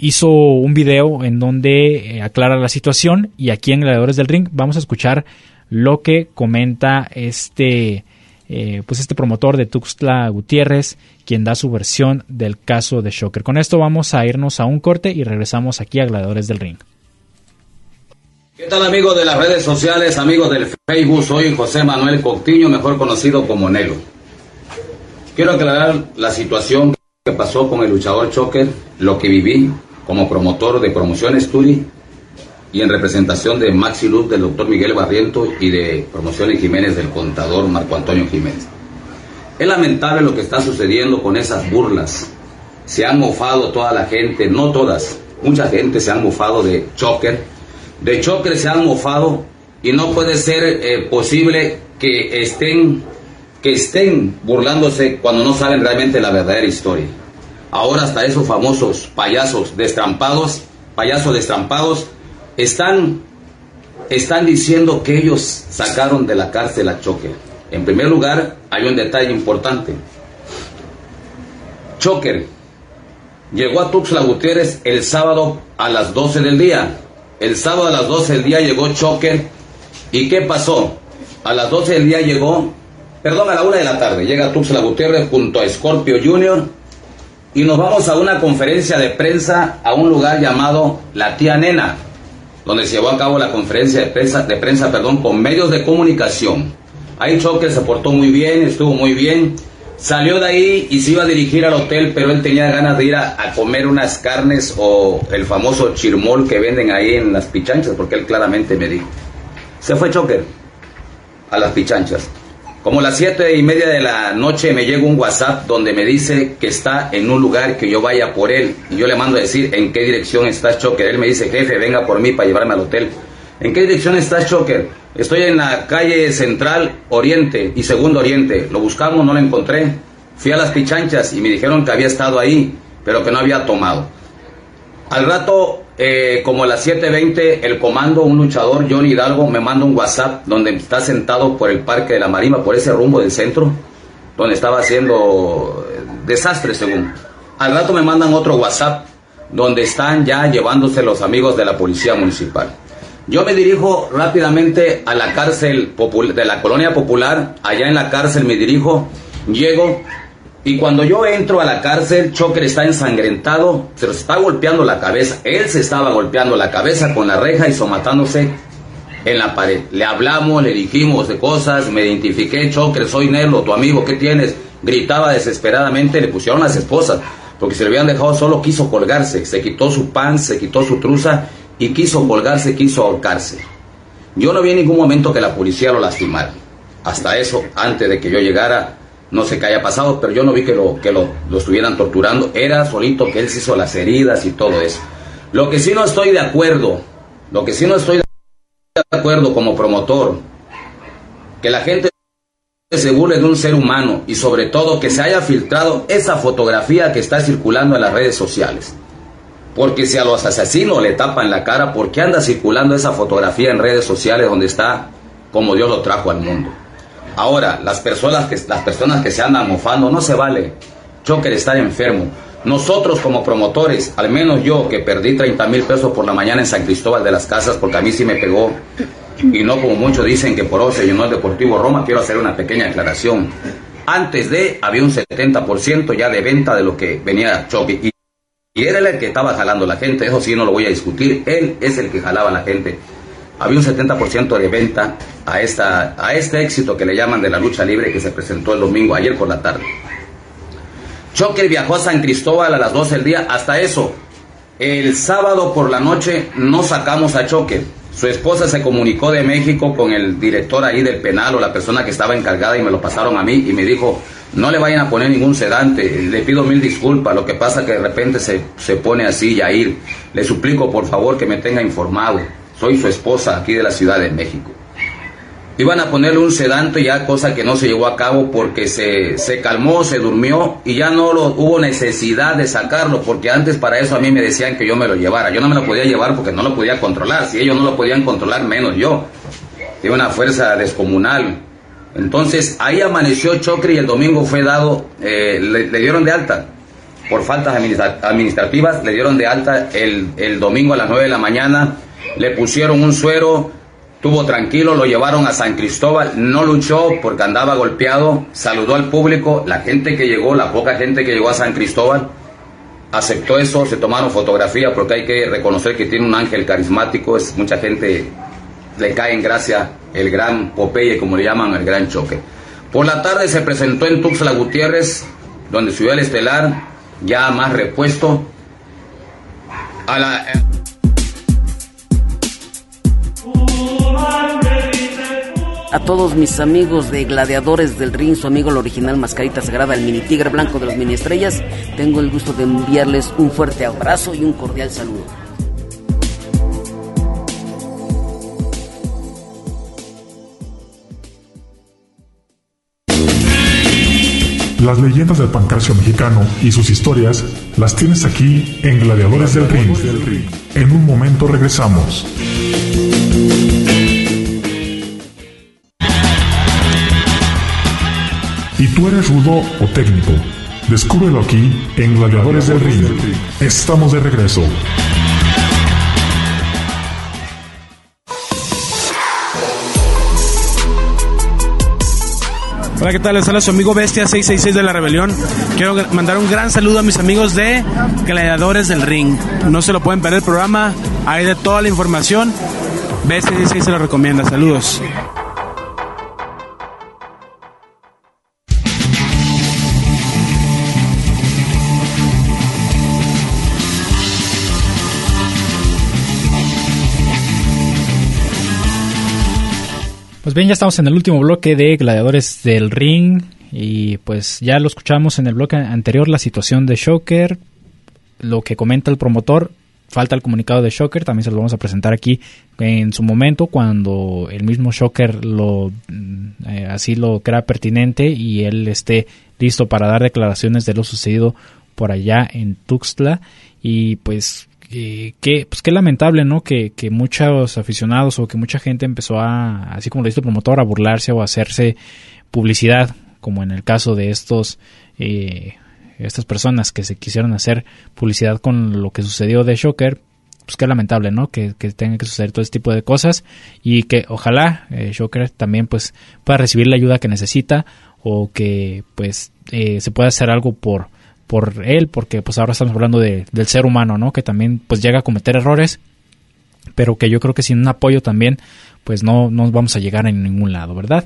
A: hizo un video en donde eh, aclara la situación y aquí en Gladiadores del Ring vamos a escuchar lo que comenta este eh, pues este promotor de Tuxtla Gutiérrez quien da su versión del caso de Shocker. Con esto vamos a irnos a un corte y regresamos aquí a Gladiadores del Ring.
I: ¿Qué tal amigos de las redes sociales, amigos del Facebook? Soy José Manuel Coctiño, mejor conocido como Nelo. Quiero aclarar la situación que pasó con el luchador Choker, lo que viví, como promotor de Promociones Turi y en representación de Maxi Luz del doctor Miguel Barriento y de Promociones Jiménez del contador Marco Antonio Jiménez. Es lamentable lo que está sucediendo con esas burlas. Se han mofado toda la gente, no todas, mucha gente se han mofado de Choker. De Choker se han mofado y no puede ser eh, posible que estén, que estén burlándose cuando no saben realmente la verdadera historia. Ahora hasta esos famosos payasos destrampados, payasos destrampados, están, están diciendo que ellos sacaron de la cárcel a Choker. En primer lugar, hay un detalle importante. Choker llegó a Tuxtla Gutiérrez el sábado a las 12 del día. El sábado a las 12 del día llegó Choker. ¿Y qué pasó? A las 12 del día llegó, perdón, a la 1 de la tarde, llega Tuxtla Gutiérrez junto a Scorpio Jr., y nos vamos a una conferencia de prensa a un lugar llamado La Tía Nena, donde se llevó a cabo la conferencia de prensa, de prensa perdón, con medios de comunicación. Ahí Choque se portó muy bien, estuvo muy bien. Salió de ahí y se iba a dirigir al hotel, pero él tenía ganas de ir a, a comer unas carnes o el famoso chirmol que venden ahí en las pichanchas, porque él claramente me dijo. Se fue Choker a las pichanchas. Como las siete y media de la noche me llega un WhatsApp donde me dice que está en un lugar que yo vaya por él. Y yo le mando a decir en qué dirección está Choker. Él me dice, jefe, venga por mí para llevarme al hotel. ¿En qué dirección está Choker? Estoy en la calle Central Oriente y Segundo Oriente. Lo buscamos, no lo encontré. Fui a las pichanchas y me dijeron que había estado ahí, pero que no había tomado. Al rato eh, como a las 7.20, el comando, un luchador, Johnny Hidalgo, me manda un WhatsApp donde está sentado por el Parque de la Marima, por ese rumbo del centro, donde estaba haciendo eh, desastre según. Al rato me mandan otro WhatsApp donde están ya llevándose los amigos de la Policía Municipal. Yo me dirijo rápidamente a la cárcel de la Colonia Popular, allá en la cárcel me dirijo, llego, y cuando yo entro a la cárcel, Choker está ensangrentado, se lo está golpeando la cabeza. Él se estaba golpeando la cabeza con la reja y somatándose en la pared. Le hablamos, le dijimos de cosas, me identifiqué, Choker, soy Nelo, tu amigo, ¿qué tienes? Gritaba desesperadamente, le pusieron las esposas, porque se le habían dejado solo, quiso colgarse, se quitó su pan, se quitó su truza y quiso colgarse, quiso ahorcarse. Yo no vi en ningún momento que la policía lo lastimara. Hasta eso, antes de que yo llegara, no sé qué haya pasado, pero yo no vi que lo, que lo, estuvieran torturando. Era solito que él se hizo las heridas y todo eso. Lo que sí no estoy de acuerdo, lo que sí no estoy de acuerdo como promotor, que la gente se burle de un ser humano y sobre todo que se haya filtrado esa fotografía que está circulando en las redes sociales. Porque si a los asesinos le tapan la cara, ¿por qué anda circulando esa fotografía en redes sociales donde está como Dios lo trajo al mundo? Ahora, las personas que, las personas que se andan mofando, no se vale. Choker está enfermo. Nosotros como promotores, al menos yo que perdí 30 mil pesos por la mañana en San Cristóbal de las Casas, porque a mí sí me pegó, y no como muchos dicen que por se llenó el Deportivo Roma, quiero hacer una pequeña aclaración. Antes de, había un 70% ya de venta de lo que venía Choque. Y, y era el que estaba jalando la gente, eso sí no lo voy a discutir, él es el que jalaba la gente había un 70% de venta a, esta, a este éxito que le llaman de la lucha libre que se presentó el domingo, ayer por la tarde. Choker viajó a San Cristóbal a las 12 del día, hasta eso. El sábado por la noche no sacamos a Choker. Su esposa se comunicó de México con el director ahí del penal o la persona que estaba encargada y me lo pasaron a mí y me dijo, no le vayan a poner ningún sedante, le pido mil disculpas, lo que pasa que de repente se, se pone así, Yair. Le suplico por favor que me tenga informado soy su esposa aquí de la Ciudad de México. Iban a ponerle un sedante ya, cosa que no se llevó a cabo porque se, se calmó, se durmió y ya no lo, hubo necesidad de sacarlo porque antes para eso a mí me decían que yo me lo llevara. Yo no me lo podía llevar porque no lo podía controlar. Si ellos no lo podían controlar, menos yo. Tiene una fuerza descomunal. Entonces ahí amaneció Chocre y el domingo fue dado, eh, le, dieron de alta por faltas administrativas, le dieron de alta el, el domingo a las 9 de la mañana, le pusieron un suero Estuvo tranquilo, lo llevaron a San Cristóbal, no luchó porque andaba golpeado, saludó al público, la gente que llegó, la poca gente que llegó a San Cristóbal, aceptó eso, se tomaron fotografías porque hay que reconocer que tiene un ángel carismático, es mucha gente le cae en gracia el gran Popeye, como le llaman, el gran choque. Por la tarde se presentó en Tuxtla Gutiérrez, donde subió el estelar, ya más repuesto. A la,
J: a todos mis amigos de Gladiadores del Ring, su amigo el original Mascarita Sagrada, el mini tigre blanco de las mini estrellas, tengo el gusto de enviarles un fuerte abrazo y un cordial saludo.
C: Las leyendas del pancracio mexicano y sus historias las tienes aquí en Gladiadores del Ring. En un momento regresamos. ¿Y tú eres rudo o técnico? Descúbrelo aquí en Gladiadores del Ring. Estamos de regreso.
K: Hola, ¿qué tal? Les habla su amigo Bestia 666 de la Rebelión. Quiero mandar un gran saludo a mis amigos de Gladiadores del Ring. No se lo pueden perder el programa, hay de toda la información. Bestia 666 se lo recomienda. Saludos.
A: Pues bien, ya estamos en el último bloque de Gladiadores del Ring y pues ya lo escuchamos en el bloque anterior, la situación de Shocker, lo que comenta el promotor, falta el comunicado de Shocker, también se lo vamos a presentar aquí en su momento cuando el mismo Shocker lo eh, así lo crea pertinente y él esté listo para dar declaraciones de lo sucedido por allá en Tuxtla. Y pues eh, que, pues qué lamentable, ¿no? Que, que, muchos aficionados o que mucha gente empezó a, así como lo dice el promotor, a burlarse o a hacerse publicidad, como en el caso de estos, eh, estas personas que se quisieron hacer publicidad con lo que sucedió de Shocker, pues qué lamentable, ¿no? Que, que tenga que suceder todo este tipo de cosas y que ojalá eh, Shocker también pues pueda recibir la ayuda que necesita o que pues eh, se pueda hacer algo por por él, porque pues ahora estamos hablando de, del ser humano, ¿no? Que también pues llega a cometer errores, pero que yo creo que sin un apoyo también pues no, no vamos a llegar a ningún lado, ¿verdad?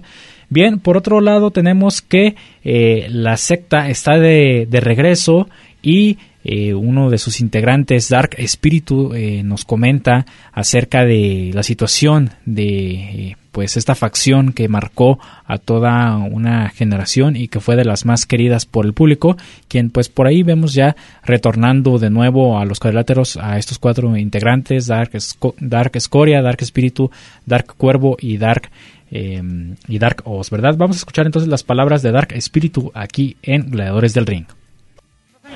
A: Bien, por otro lado tenemos que eh, la secta está de, de regreso y eh, uno de sus integrantes, Dark Espíritu, eh, nos comenta acerca de la situación de eh, pues esta facción que marcó a toda una generación y que fue de las más queridas por el público, quien pues por ahí vemos ya retornando de nuevo a los cuadriláteros a estos cuatro integrantes, Dark, Dark Escoria, Dark Espíritu, Dark Cuervo y Dark y Dark Oz, ¿verdad? Vamos a escuchar entonces las palabras de Dark Espíritu aquí en Gladiadores del Ring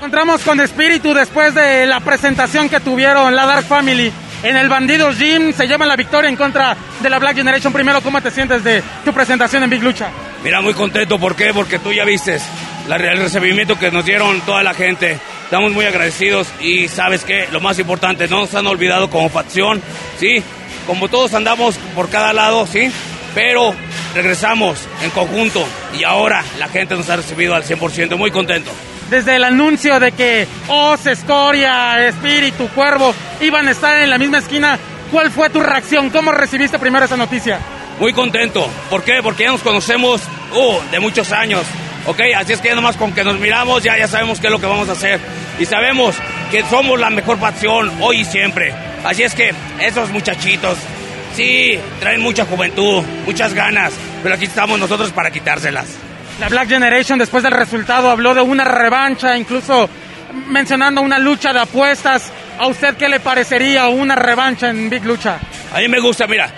L: encontramos con Espíritu después de la presentación que tuvieron la Dark Family en el Bandidos Gym. Se lleva la victoria en contra de la Black Generation. Primero, ¿cómo te sientes de tu presentación en Big Lucha?
M: Mira, muy contento. ¿Por qué? Porque tú ya viste el recibimiento que nos dieron toda la gente. Estamos muy agradecidos y sabes que lo más importante, no nos han olvidado como facción, ¿sí? Como todos andamos por cada lado, ¿sí? Pero regresamos en conjunto y ahora la gente nos ha recibido al 100%, muy contento
L: desde el anuncio de que Oz, Escoria, Espíritu, Cuervo iban a estar en la misma esquina, ¿cuál fue tu reacción? ¿Cómo recibiste primero esa noticia?
M: Muy contento. ¿Por qué? Porque ya nos conocemos uh, de muchos años. ¿Ok? Así es que nomás con que nos miramos ya, ya sabemos qué es lo que vamos a hacer. Y sabemos que somos la mejor facción hoy y siempre. Así es que esos muchachitos, sí, traen mucha juventud, muchas ganas, pero aquí estamos nosotros para quitárselas.
L: La Black Generation después del resultado habló de una revancha, incluso mencionando una lucha de apuestas. ¿A usted qué le parecería una revancha en Big Lucha?
M: A mí me gusta, mira,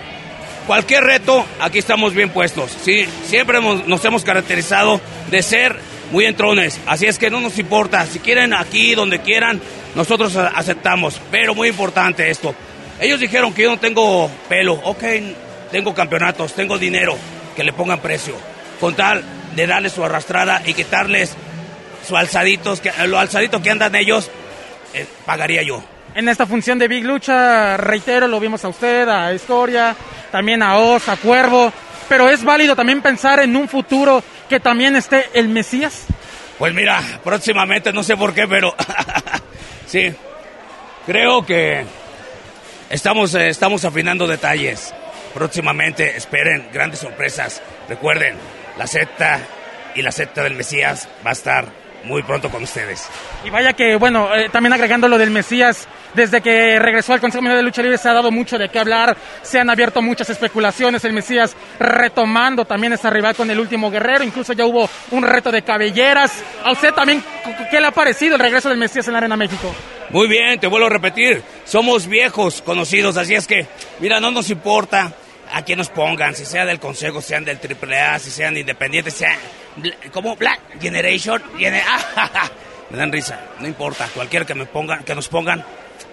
M: cualquier reto, aquí estamos bien puestos. Sí, siempre nos hemos caracterizado de ser muy entrones, así es que no nos importa, si quieren aquí, donde quieran, nosotros aceptamos, pero muy importante esto. Ellos dijeron que yo no tengo pelo, ok, tengo campeonatos, tengo dinero, que le pongan precio, con tal de darles su arrastrada y quitarles su alzaditos, que, lo alzadito que andan ellos, eh, pagaría yo.
L: En esta función de Big Lucha, reitero, lo vimos a usted, a Historia, también a Oz, a Cuervo, pero es válido también pensar en un futuro que también esté el Mesías.
M: Pues mira, próximamente, no sé por qué, pero <laughs> sí, creo que estamos, eh, estamos afinando detalles. Próximamente esperen grandes sorpresas. Recuerden, la secta y la secta del Mesías va a estar muy pronto con ustedes.
L: Y vaya que, bueno, eh, también agregando lo del Mesías, desde que regresó al Consejo Mundial de Lucha Libre se ha dado mucho de qué hablar, se han abierto muchas especulaciones, el Mesías retomando también esa rival con el último guerrero, incluso ya hubo un reto de cabelleras. ¿A usted también qué le ha parecido el regreso del Mesías en la Arena México?
M: Muy bien, te vuelvo a repetir, somos viejos conocidos, así es que, mira, no nos importa a quién nos pongan, si sea del Consejo, sean del AAA, si sean independientes, sean como Black Generation, viene, <laughs> me dan risa, no importa, cualquiera que me pongan, que nos pongan,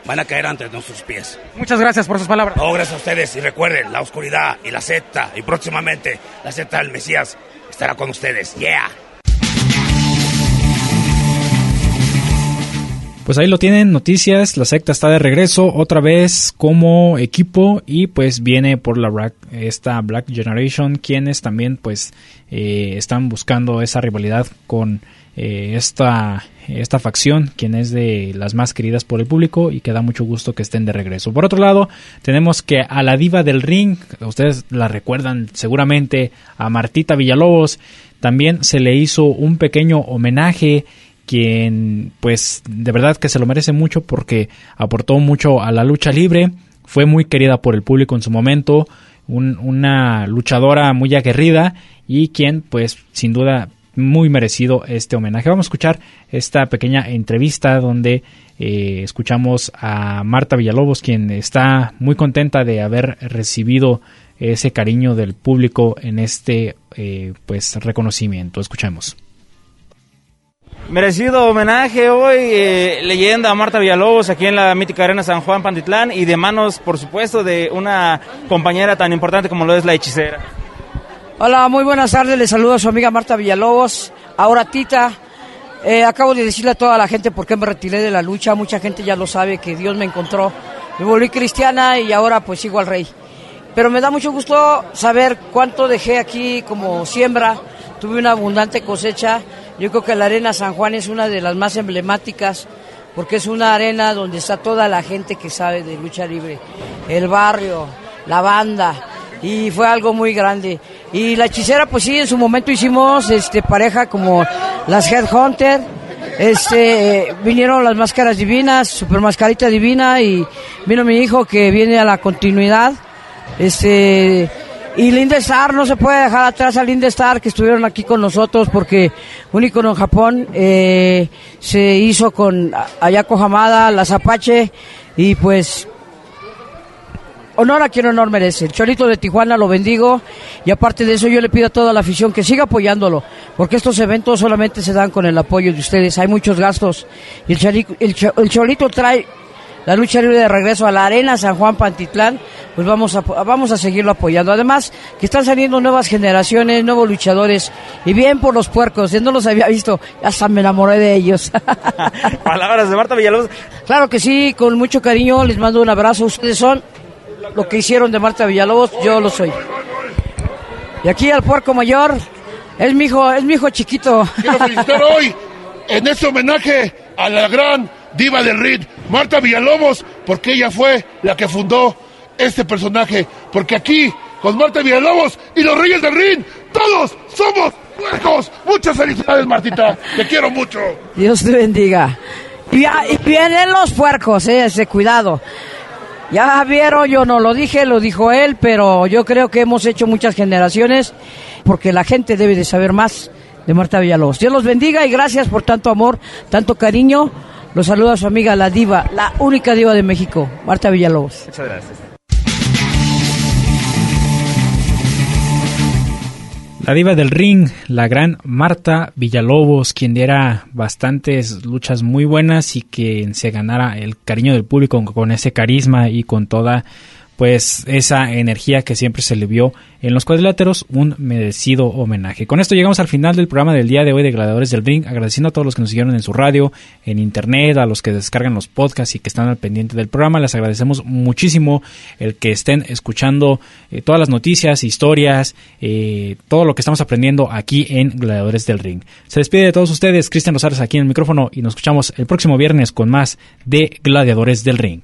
M: van a caer ante nuestros pies.
L: Muchas gracias por sus palabras.
M: No, gracias a ustedes y recuerden, la oscuridad y la secta y próximamente la secta del Mesías estará con ustedes. Yeah.
A: Pues ahí lo tienen, noticias, la secta está de regreso otra vez como equipo y pues viene por la esta Black Generation quienes también pues eh, están buscando esa rivalidad con eh, esta, esta facción, quien es de las más queridas por el público y que da mucho gusto que estén de regreso. Por otro lado, tenemos que a la diva del ring, ustedes la recuerdan seguramente, a Martita Villalobos, también se le hizo un pequeño homenaje quien pues de verdad que se lo merece mucho porque aportó mucho a la lucha libre, fue muy querida por el público en su momento, una luchadora muy aguerrida y quien pues sin duda muy merecido este homenaje. Vamos a escuchar esta pequeña entrevista donde eh, escuchamos a Marta Villalobos, quien está muy contenta de haber recibido ese cariño del público en este eh, pues reconocimiento. Escuchemos.
N: Merecido homenaje hoy, eh, leyenda a Marta Villalobos aquí en la mítica Arena San Juan Pantitlán y de manos, por supuesto, de una compañera tan importante como lo es la hechicera.
O: Hola, muy buenas tardes, le saludo a su amiga Marta Villalobos, ahora Tita. Eh, acabo de decirle a toda la gente por qué me retiré de la lucha, mucha gente ya lo sabe que Dios me encontró. Me volví cristiana y ahora pues sigo al rey. Pero me da mucho gusto saber cuánto dejé aquí como siembra, tuve una abundante cosecha yo creo que la Arena San Juan es una de las más emblemáticas porque es una arena donde está toda la gente que sabe de lucha libre, el barrio, la banda, y fue algo muy grande. Y la hechicera, pues sí, en su momento hicimos este pareja como las Headhunter, este, vinieron las máscaras divinas, super mascarita divina, y vino mi hijo que viene a la continuidad, este, y Lindestar, no se puede dejar atrás a Lindestar que estuvieron aquí con nosotros porque un icono en Japón eh, se hizo con Ayako Hamada, las Apache y pues honor a quien honor merece. El Cholito de Tijuana lo bendigo y aparte de eso yo le pido a toda la afición que siga apoyándolo, porque estos eventos solamente se dan con el apoyo de ustedes. Hay muchos gastos y el, el Cholito trae la lucha libre de regreso a la Arena San Juan Pantitlán, pues vamos a, vamos a seguirlo apoyando. Además, que están saliendo nuevas generaciones, nuevos luchadores, y bien por los puercos, yo no los había visto, hasta me enamoré de ellos. <laughs>
N: Palabras de Marta Villalobos.
O: Claro que sí, con mucho cariño, les mando un abrazo. Ustedes son lo que hicieron de Marta Villalobos, yo lo soy. Y aquí al puerco mayor, es mi hijo, es mi hijo chiquito.
P: Quiero felicitar hoy en este homenaje a la gran diva del ring, Marta Villalobos, porque ella fue la que fundó este personaje. Porque aquí, con Marta Villalobos y los Reyes del Ring, todos somos puercos. Muchas felicidades, Martita. Te quiero mucho.
O: Dios te bendiga. Y, vienen los puercos, eh, ese cuidado. Ya vieron, yo no lo dije, lo dijo él, pero yo creo que hemos hecho muchas generaciones porque la gente debe de saber más de Marta Villalobos. Dios los bendiga y gracias por tanto amor, tanto cariño. Los saluda su amiga, la diva, la única diva de México, Marta Villalobos.
N: Muchas gracias.
A: La diva del ring, la gran Marta Villalobos, quien diera bastantes luchas muy buenas y que se ganara el cariño del público con ese carisma y con toda pues esa energía que siempre se le vio en los cuadriláteros, un merecido homenaje. Con esto llegamos al final del programa del día de hoy de Gladiadores del Ring, agradeciendo a todos los que nos siguieron en su radio, en internet, a los que descargan los podcasts y que están al pendiente del programa, les agradecemos muchísimo el que estén escuchando eh, todas las noticias, historias, eh, todo lo que estamos aprendiendo aquí en Gladiadores del Ring. Se despide de todos ustedes, Cristian Rosales aquí en el micrófono y nos escuchamos el próximo viernes con más de Gladiadores del Ring.